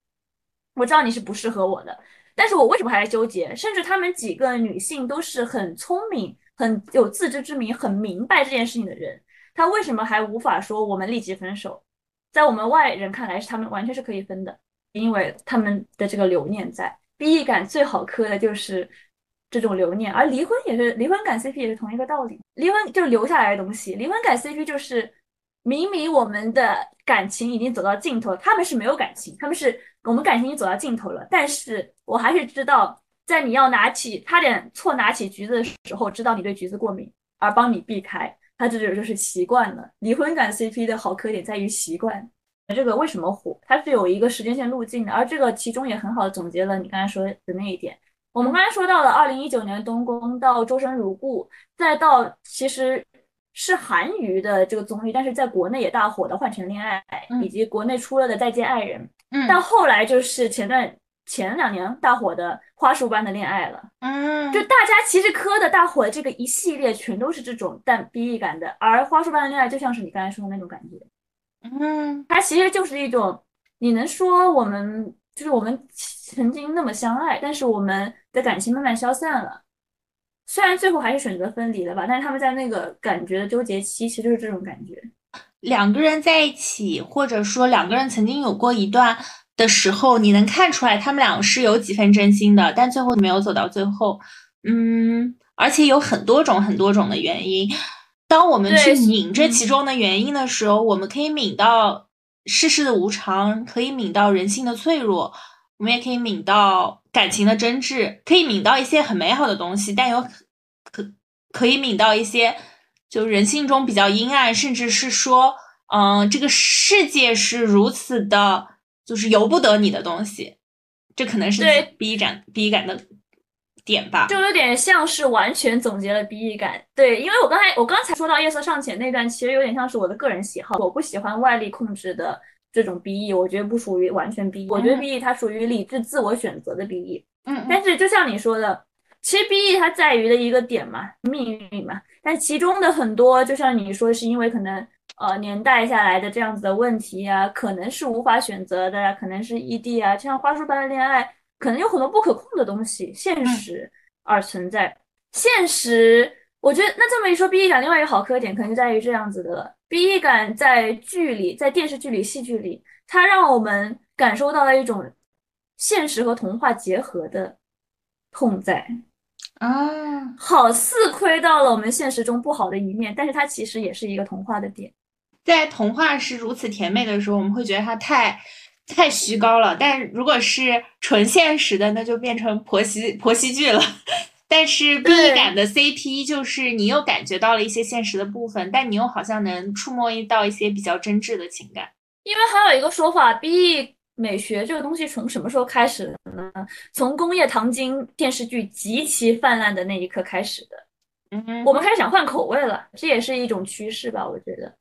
我知道你是不适合我的。但是我为什么还在纠结？甚至他们几个女性都是很聪明、很有自知之明、很明白这件事情的人，他为什么还无法说我们立即分手？在我们外人看来，是他们完全是可以分的，因为他们的这个留念在。B E 感最好磕的就是这种留念，而离婚也是离婚感 CP 也是同一个道理，离婚就是留下来的东西，离婚感 CP 就是明明我们的感情已经走到尽头，他们是没有感情，他们是我们感情已经走到尽头了，但是我还是知道，在你要拿起差点错拿起橘子的时候，知道你对橘子过敏，而帮你避开，他这就就是习惯了。离婚感 CP 的好磕点在于习惯。这个为什么火？它是有一个时间线路径的，而这个其中也很好的总结了你刚才说的那一点。我们刚才说到了二零一九年东宫到周生如故，再到其实是韩娱的这个综艺，但是在国内也大火的《换乘恋爱》，以及国内出了的《再见爱人》，
嗯，
但后来就是前段前两年大火的《花束般的恋爱》了，
嗯，
就大家其实磕的大火的这个一系列全都是这种带 BE 感的，而《花束般的恋爱》就像是你刚才说的那种感觉，
嗯，
它其实就是一种你能说我们。就是我们曾经那么相爱，但是我们的感情慢慢消散了。虽然最后还是选择分离了吧，但是他们在那个感觉的纠结期，其实就是这种感觉。
两个人在一起，或者说两个人曾经有过一段的时候，你能看出来他们俩是有几分真心的，但最后没有走到最后。嗯，而且有很多种很多种的原因。当我们去抿这其中的原因的时候，我们可以抿到。世事的无常可以抿到人性的脆弱，我们也可以抿到感情的真挚，可以抿到一些很美好的东西，但有可可以抿到一些就人性中比较阴暗，甚至是说，嗯，这个世界是如此的，就是由不得你的东西，这可能是对，逼感逼感的。点吧，
就有点像是完全总结了 BE 感。对，因为我刚才我刚才说到夜色尚浅那段，其实有点像是我的个人喜好，我不喜欢外力控制的这种 BE，我觉得不属于完全 BE，我觉得 BE 它属于理智自我选择的 BE。
嗯，
但是就像你说的，其实 BE 它在于的一个点嘛，命运嘛。但其中的很多，就像你说，是因为可能呃年代下来的这样子的问题啊，可能是无法选择的，可能是异地啊，就像花束般的恋爱。可能有很多不可控的东西，现实而存在。现实，我觉得那这么一说，BE 感另外一个好磕点，可能就在于这样子的了。BE 感在剧里，在电视剧里、戏剧里，它让我们感受到了一种现实和童话结合的痛在
啊，
好似窥到了我们现实中不好的一面，但是它其实也是一个童话的点。
在童话是如此甜美的时候，我们会觉得它太。太虚高了，但如果是纯现实的，那就变成婆媳婆媳剧了。但是 B 感的 CP 就是你又感觉到了一些现实的部分，但你又好像能触摸到一些比较真挚的情感。
因为还有一个说法，B 美学这个东西从什么时候开始的呢？从工业糖精电视剧极其泛滥的那一刻开始的。
嗯，
我们开始想换口味了，这也是一种趋势吧？我觉得。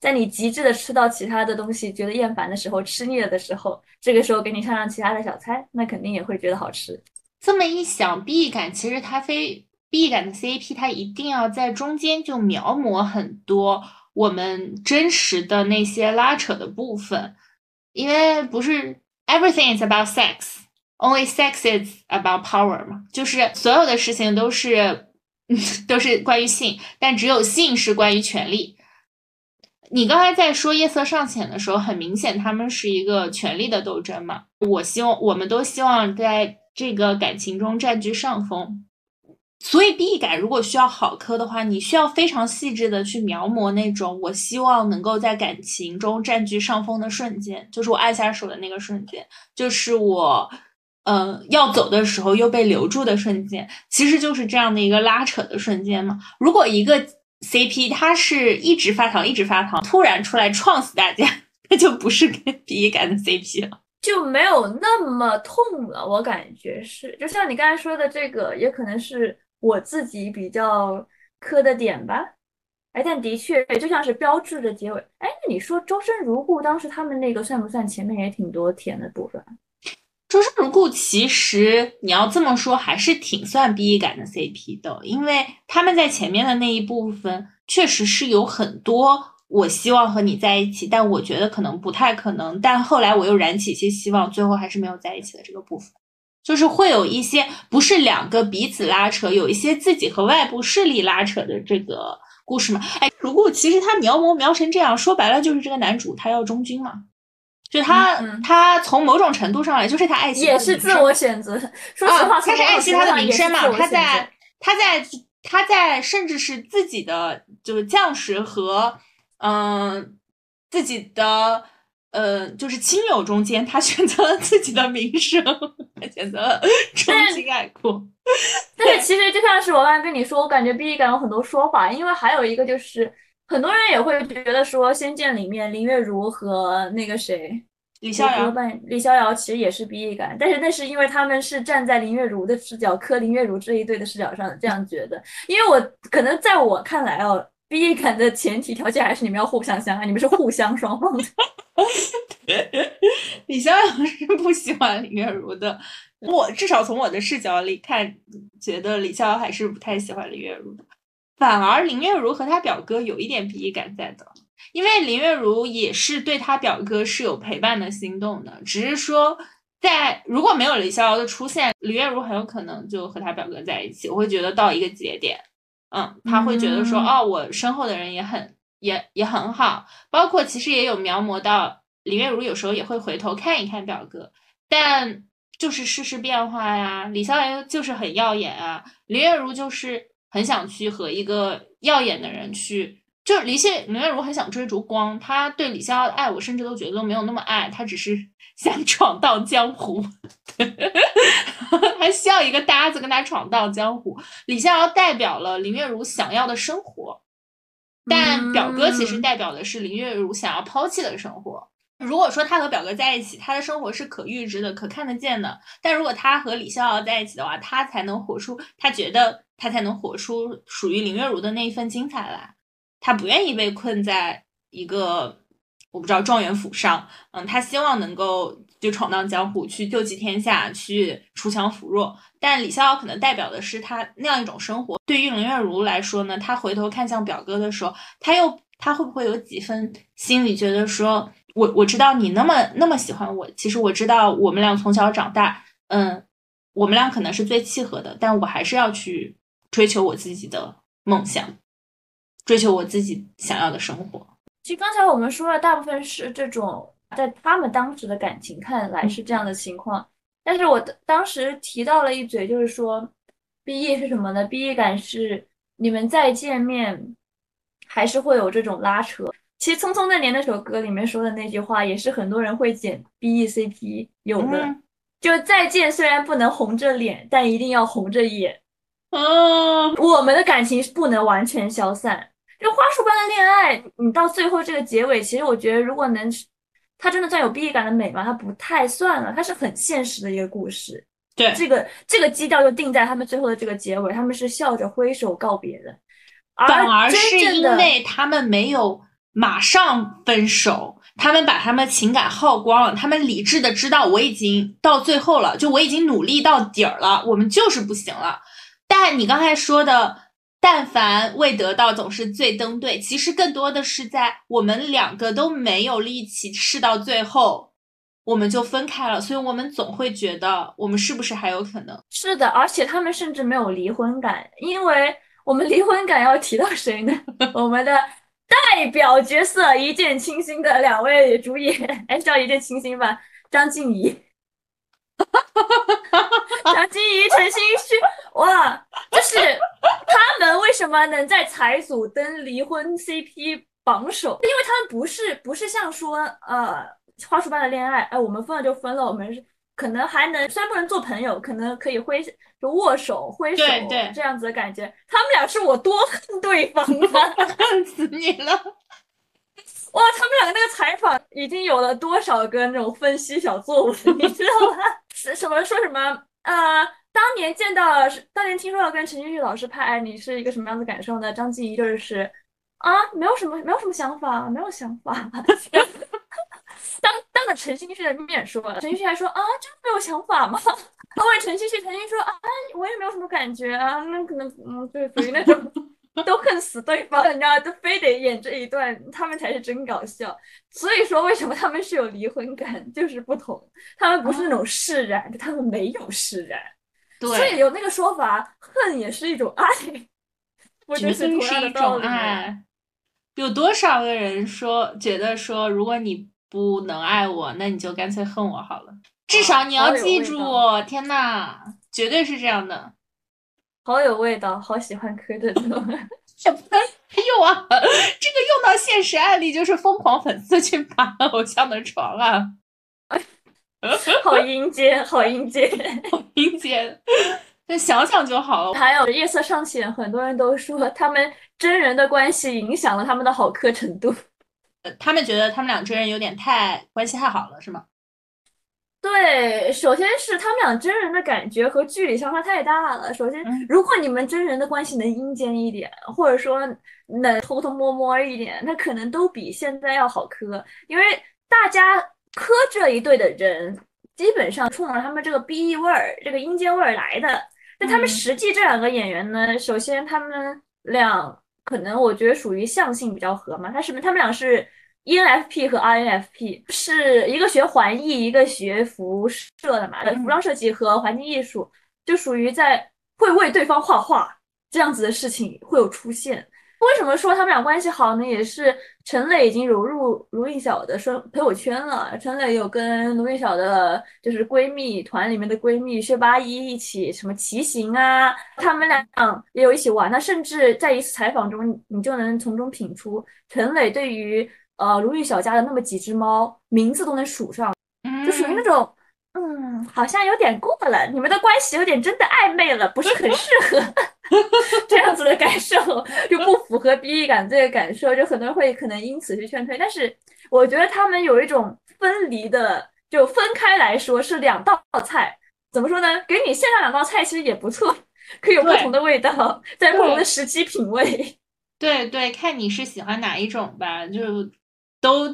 在你极致的吃到其他的东西，觉得厌烦的时候，吃腻了的时候，这个时候给你上上其他的小菜，那肯定也会觉得好吃。
这么一想，B 感其实它非 B 感的 CP，它一定要在中间就描摹很多我们真实的那些拉扯的部分，因为不是 everything is about sex，only sex is about power 嘛，就是所有的事情都是 [LAUGHS] 都是关于性，但只有性是关于权力。你刚才在说夜色尚浅的时候，很明显他们是一个权力的斗争嘛。我希望我们都希望在这个感情中占据上风，所以 B 感如果需要好磕的话，你需要非常细致的去描摹那种我希望能够在感情中占据上风的瞬间，就是我按下手的那个瞬间，就是我嗯要走的时候又被留住的瞬间，其实就是这样的一个拉扯的瞬间嘛。如果一个 CP 他是一直发糖，一直发糖，突然出来撞死大家，[LAUGHS] 那就不是 BE 感的 CP 了，
就没有那么痛了。我感觉是，就像你刚才说的这个，也可能是我自己比较磕的点吧。哎，但的确就像是标志的结尾。哎，那你说周生如故当时他们那个算不算前面也挺多甜的部分？
周生如故，其实你要这么说，还是挺算 BE 感的 CP 的，因为他们在前面的那一部分，确实是有很多我希望和你在一起，但我觉得可能不太可能，但后来我又燃起一些希望，最后还是没有在一起的这个部分，就是会有一些不是两个彼此拉扯，有一些自己和外部势力拉扯的这个故事嘛。哎，如果其实他描摹描成这样，说白了就是这个男主他要忠君嘛。就他嗯他从某种程度上来，就是他爱惜
也是自我选择。[LAUGHS] 说实话，
他是爱惜他的名声嘛？他在
他
在他在甚至是自己的就是将士和嗯自己的呃就是亲友中间，他选择了自己的名声，他选择了忠心爱国。
但是其实就像是我刚才跟你说，我感觉 B 感有很多说法，因为还有一个就是。很多人也会觉得说，《仙剑》里面林月如和那个谁
李逍遥
扮李逍遥其实也是 BE 感，但是那是因为他们是站在林月如的视角磕林月如这一对的视角上这样觉得。因为我可能在我看来哦，BE 感的前提条件还是你们要互相相爱，你们是互相双方的。[LAUGHS]
李逍遥是不喜欢林月如的，我至少从我的视角里看，觉得李逍遥还是不太喜欢林月如的。反而林月如和他表哥有一点 BE 感在的，因为林月如也是对他表哥是有陪伴的心动的，只是说在如果没有李逍遥的出现，林月如很有可能就和他表哥在一起。我会觉得到一个节点，嗯，他会觉得说，哦，我身后的人也很也也很好，包括其实也有描摹到林月如有时候也会回头看一看表哥，但就是世事变化呀，李逍遥就是很耀眼啊，林月如就是。很想去和一个耀眼的人去，就是李现林月如很想追逐光，他对李逍遥的爱，我甚至都觉得都没有那么爱，他只是想闯荡江湖，[LAUGHS] 还需要一个搭子跟他闯荡江湖。李逍遥代表了林月如想要的生活，但表哥其实代表的是林月如想要抛弃的生活。如果说他和表哥在一起，他的生活是可预知的、可看得见的；但如果他和李逍遥在一起的话，他才能活出他觉得他才能活出属于林月如的那一份精彩来。他不愿意被困在一个我不知道状元府上，嗯，他希望能够就闯荡江湖，去救济天下，去锄强扶弱。但李逍遥可能代表的是他那样一种生活。对于林月如来说呢，他回头看向表哥的时候，他又他会不会有几分心里觉得说？我我知道你那么那么喜欢我，其实我知道我们俩从小长大，嗯，我们俩可能是最契合的，但我还是要去追求我自己的梦想，追求我自己想要的生活。
其实刚才我们说的大部分是这种，在他们当时的感情看来是这样的情况，但是我当时提到了一嘴，就是说 BE 是什么呢？？BE 感是你们再见面，还是会有这种拉扯。其实《匆匆那年》那首歌里面说的那句话，也是很多人会剪 B E C P 有的，就再见，虽然不能红着脸，但一定要红着眼。
嗯，
我们的感情是不能完全消散。就花束般的恋爱，你到最后这个结尾，其实我觉得，如果能，它真的算有 B E 感的美吗？它不太算了，它是很现实的一个故事。
对，
这个这个基调就定在他们最后的这个结尾，他们是笑着挥手告别的，
反而
是
因为他们没有。马上分手，他们把他们情感耗光了，他们理智的知道我已经到最后了，就我已经努力到底儿了，我们就是不行了。但你刚才说的，但凡未得到，总是最登对，其实更多的是在我们两个都没有力气试到最后，我们就分开了，所以我们总会觉得我们是不是还有可能？
是的，而且他们甚至没有离婚感，因为我们离婚感要提到谁呢？[LAUGHS] 我们的。代表角色一见倾心的两位主演，哎，叫一见倾心吧，张婧仪，张婧仪、陈星旭，哇，就是他们为什么能在财组登离婚 CP 榜首？因为他们不是不是像说呃花束般的恋爱，哎，我们分了就分了，我们是。可能还能，虽然不能做朋友，可能可以挥就握手挥手这样子的感觉。他们俩是我多恨对方啊，[LAUGHS]
恨死你了！
哇，他们两个那个采访已经有了多少个那种分析小作文，你知道吗？什么说什么呃，当年见到，当年听说要跟陈奕迅老师拍，你是一个什么样的感受呢？张婧仪就是啊，没有什么，没有什么想法，没有想法。[LAUGHS] 当当着陈星旭的面说，陈星旭还说啊，真的没有想法吗？[LAUGHS] 他问陈星旭，陈星说啊，我也没有什么感觉啊，那可能嗯，就属于那种都恨死对方，你知道，都非得演这一段，他们才是真搞笑。所以说，为什么他们是有离婚感，就是不同，他们不是那种释然，他们没有释然。
对，
所以有那个说法，恨也是一种爱，我觉得
是
同样的道理。
有多少个人说觉得说，如果你不能爱我，那你就干脆恨我好了。至少你要记住，天呐，绝对是这样的。
好有味道，好喜欢柯震东。[LAUGHS] [LAUGHS]
有啊，这个用到现实案例就是疯狂粉丝去爬偶像的床啊。
好阴间，好阴间，[LAUGHS]
好阴间。那想想就好了。
还有夜色尚浅，很多人都说他们真人的关系影响了他们的好磕程度。
他们觉得他们俩真人有点太关系太好了，是吗？
对，首先是他们俩真人的感觉和剧里相差太大了。首先，如果你们真人的关系能阴间一点，或者说能偷偷摸摸一点，那可能都比现在要好磕。因为大家磕这一对的人，基本上冲着他们这个 B E 味儿、这个阴间味儿来的。那他们实际这两个演员呢？首先他们俩可能我觉得属于相性比较合嘛。他是他们俩是 ENFP 和 INFP，是一个学环艺，一个学服设的嘛。服装设计和环境艺术就属于在会为对方画画这样子的事情会有出现。为什么说他们俩关系好呢？也是陈磊已经融入卢韵晓的生朋友圈了。陈磊有跟卢韵晓的，就是闺蜜团里面的闺蜜薛八一一起什么骑行啊，他们俩也有一起玩。那甚至在一次采访中，你就能从中品出陈磊对于呃如玉小家的那么几只猫名字都能数上，就属于那种嗯，好像有点过了，你们的关系有点真的暧昧了，不是很适合。[LAUGHS] 这样子的感受就不符合 B E 感这个感受，就很多人会可能因此去劝退。但是我觉得他们有一种分离的，就分开来说是两道菜。怎么说呢？给你献上两道菜其实也不错，可以有不同的味道，在不同的时期品味。
对对，看你是喜欢哪一种吧，就都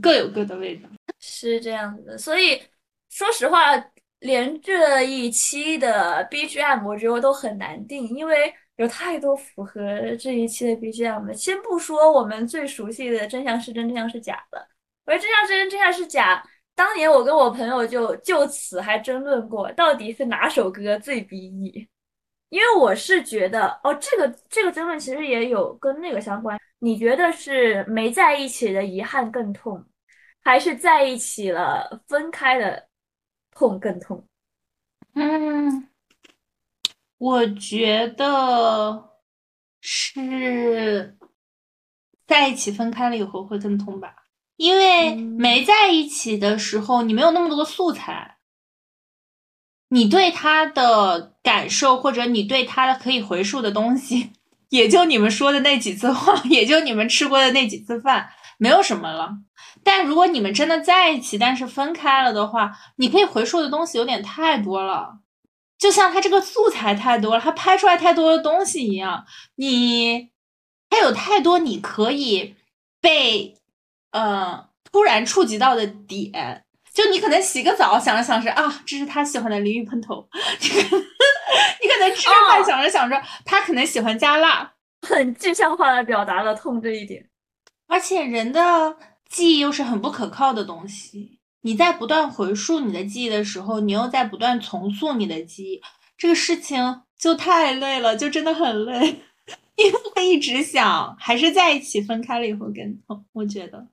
各有各的味道。
是这样子的，所以说实话。连这一期的 BGM 我觉得都很难定，因为有太多符合这一期的 BGM 了。先不说我们最熟悉的“真相是真，真相是假”的，我觉得“真相是真，真相是假”。当年我跟我朋友就就此还争论过，到底是哪首歌最 BE？因为我是觉得，哦，这个这个争论其实也有跟那个相关。你觉得是没在一起的遗憾更痛，还是在一起了分开的？痛更痛，
嗯，我觉得是在一起分开了以后会更痛吧，因为没在一起的时候你没有那么多的素材，你对他的感受或者你对他的可以回溯的东西，[LAUGHS] 也就你们说的那几次话，[LAUGHS] 也就你们吃过的那几次饭，没有什么了。但如果你们真的在一起，但是分开了的话，你可以回溯的东西有点太多了，就像他这个素材太多了，他拍出来太多的东西一样，你他有太多你可以被呃突然触及到的点，就你可能洗个澡想着想着啊，这是他喜欢的淋浴喷头，[LAUGHS] 你可能吃饭想着想着他可能喜欢加辣，
很具象化的表达了痛这一点，
而且人的。记忆又是很不可靠的东西，你在不断回溯你的记忆的时候，你又在不断重塑你的记忆，这个事情就太累了，就真的很累，[LAUGHS] 因为会一直想，还是在一起分开了以后更痛。我觉得，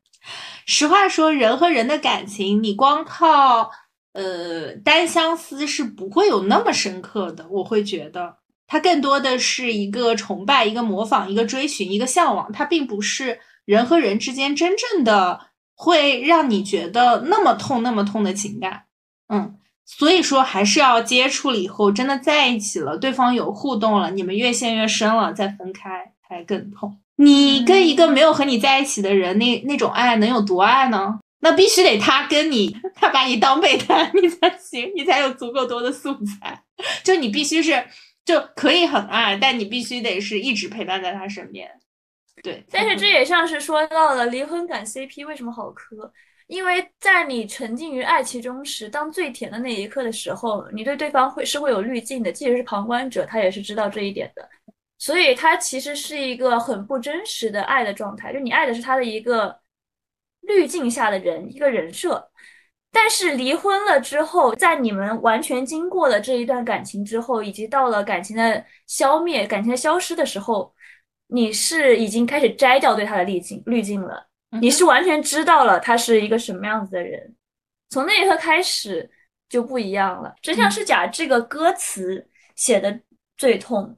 实话说，人和人的感情，你光靠呃单相思是不会有那么深刻的。我会觉得，它更多的是一个崇拜，一个模仿，一个追寻，一个向往，它并不是。人和人之间真正的会让你觉得那么痛、那么痛的情感，嗯，所以说还是要接触了以后，真的在一起了，对方有互动了，你们越陷越深了，再分开才更痛。你跟一个没有和你在一起的人，那那种爱能有多爱呢？那必须得他跟你，[LAUGHS] 他把你当备胎，你才行，[LAUGHS] 你才有足够多的素材。就你必须是就可以很爱，但你必须得是一直陪伴在他身边。对，
但是这也像是说到了离婚感 CP 为什么好磕，因为在你沉浸于爱其中时，当最甜的那一刻的时候，你对对方会是会有滤镜的，即使是旁观者，他也是知道这一点的，所以他其实是一个很不真实的爱的状态，就你爱的是他的一个滤镜下的人，一个人设。但是离婚了之后，在你们完全经过了这一段感情之后，以及到了感情的消灭、感情的消失的时候。你是已经开始摘掉对他的滤镜滤镜了，你是完全知道了他是一个什么样子的人。从那一刻开始就不一样了。真相是假这个歌词写的最痛，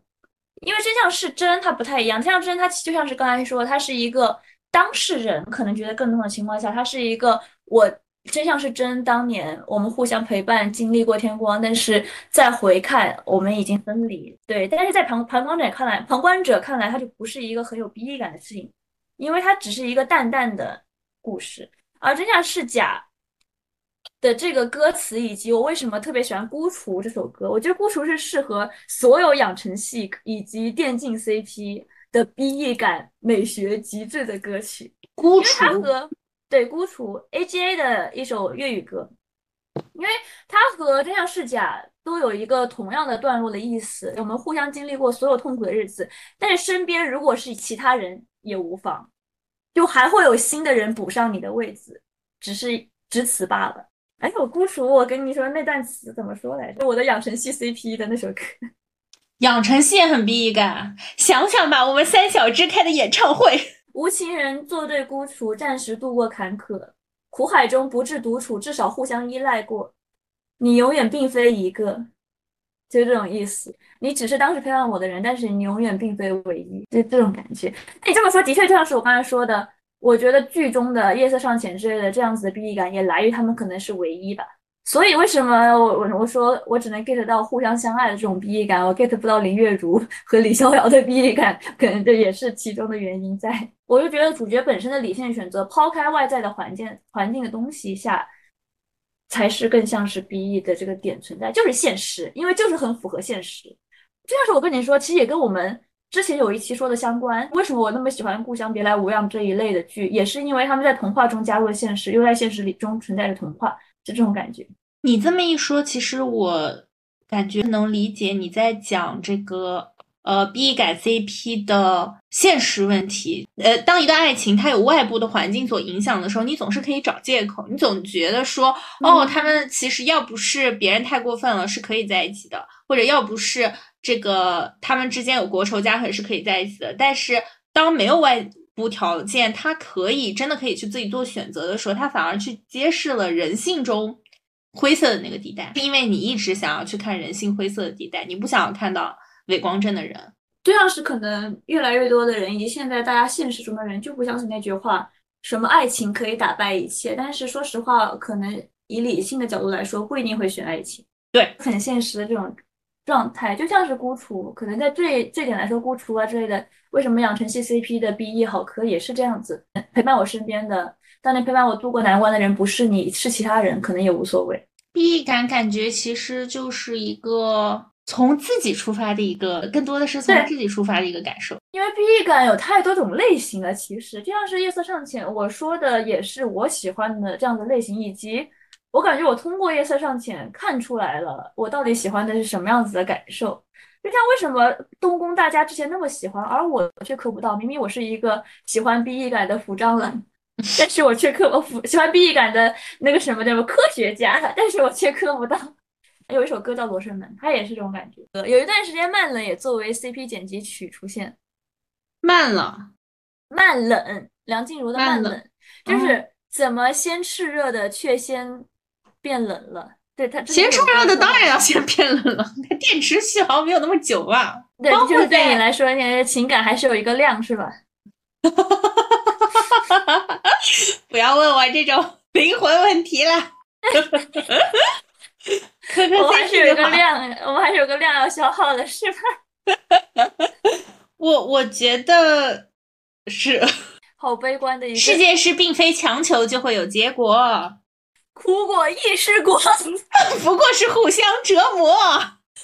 因为真相是真，它不太一样。真相是真，它就像是刚才说，它是一个当事人可能觉得更痛的情况下，它是一个我真相是真。当年我们互相陪伴，经历过天光，但是再回看，我们已经分离。对，但是在旁旁观者看来，旁观者看来，它就不是一个很有逼力感的事情，因为它只是一个淡淡的故事，而真相是假。的这个歌词，以及我为什么特别喜欢《孤雏》这首歌，我觉得《孤雏》是适合所有养成系以及电竞 CP 的 BE 感美学极致的歌曲。
孤
雏，它和对《孤雏》AGA 的一首粤语歌，因为它和《真相是假》都有一个同样的段落的意思。我们互相经历过所有痛苦的日子，但是身边如果是其他人也无妨，就还会有新的人补上你的位置，只是只此罢了。哎，我孤雏，我跟你说那段词怎么说来着？我的养成系 CP 的那首歌，[LAUGHS]
养成系也很 B 感。想想吧，我们三小只开的演唱会，[LAUGHS]
无情人作对孤雏，暂时度过坎坷，苦海中不至独处，至少互相依赖过。你永远并非一个，就这种意思。你只是当时陪伴我的人，但是你永远并非唯一，就这种感觉。你这么说，的确就像是我刚才说的。我觉得剧中的夜色尚浅之类的这样子的 BE 感也来于他们可能是唯一吧，所以为什么我我我说我只能 get 到互相相爱的这种 BE 感，我 get 不到林月如 [LAUGHS] 和李逍遥的 BE 感，可能这也是其中的原因在。我就觉得主角本身的理性选择，抛开外在的环境环境的东西下，才是更像是 BE 的这个点存在，就是现实，因为就是很符合现实。就像是我跟你说，其实也跟我们。之前有一期说的相关，为什么我那么喜欢《故乡别来无恙》这一类的剧，也是因为他们在童话中加入了现实，又在现实里中存在着童话，就这种感觉。
你这么一说，其实我感觉能理解你在讲这个呃 B 改 CP 的现实问题。呃，当一段爱情它有外部的环境所影响的时候，你总是可以找借口，你总觉得说，哦，他们其实要不是别人太过分了，是可以在一起的，或者要不是。这个他们之间有国仇家恨是可以在一起的，但是当没有外部条件，他可以真的可以去自己做选择的时候，他反而去揭示了人性中灰色的那个地带，是因为你一直想要去看人性灰色的地带，你不想要看到伪光正的人。
这样是可能越来越多的人，以及现在大家现实中的人就不相信那句话，什么爱情可以打败一切。但是说实话，可能以理性的角度来说，不一定会选爱情。
对，
很现实的这种。状态就像是孤雏，可能在这这点来说，孤雏啊之类的，为什么养成系 CP 的 BE 好磕也是这样子，陪伴我身边的，当年陪伴我度过难关的人不是你，是其他人，可能也无所谓。
BE 感感觉其实就是一个从自己出发的一个，更多的是从自己出发的一个感受。
因为 BE 感有太多种类型了，其实就像是夜色尚浅，我说的也是我喜欢的这样的类型，以及。我感觉我通过夜色尚浅看出来了，我到底喜欢的是什么样子的感受。就像为什么东宫大家之前那么喜欢，而我却磕不到。明明我是一个喜欢 BE 感的服装人，[LAUGHS] 但是我却磕不喜欢 BE 感的那个什么叫科学家，但是我却磕不到。有一首歌叫《罗生门》，它也是这种感觉。有一段时间慢冷也作为 CP 剪辑曲出现，
慢了，
慢冷，梁静茹的慢冷，就是怎么先炽热的却先。变冷了，对它
先出热的当然要先变冷了，它电池续航没有那么久吧？
对，就是对你来说，你的情感还是有一个量，是吧？[LAUGHS]
不要问我这种灵魂问题了。
我还是有一个量，我们还是有个量要消耗的，是吧？[LAUGHS]
我我觉得是。
好悲观的一个
世界是，并非强求就会有结果。
苦果亦是果，[LAUGHS]
不过是互相折磨。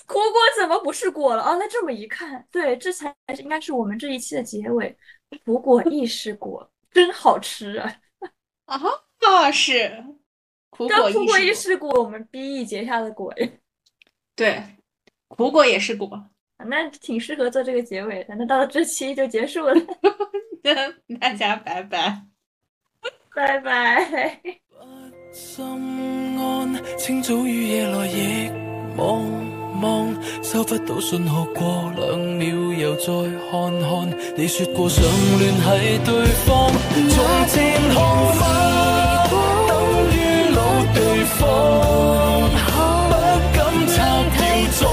苦果怎么不是果了啊？那这么一看，对，这才应该是我们这一期的结尾。苦果亦是果，[LAUGHS] 真好吃啊！
啊，是苦果
苦果亦是果，我们 B E 结下的果呀。
对，苦果也是果，
那挺适合做这个结尾的。那到了这期就结束了，[LAUGHS]
大家拜拜，
拜拜。
心安，清早与夜来亦茫茫，收不到信号，过两秒又再看看。你说过想联系对方，从前号码等于老地方，不敢插掉再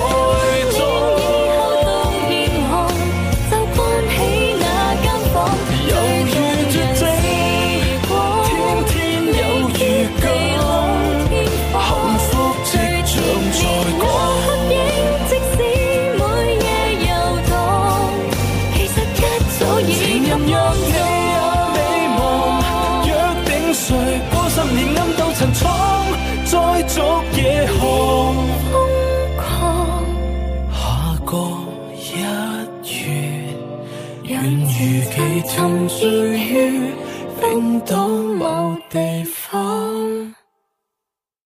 沉醉于冰岛。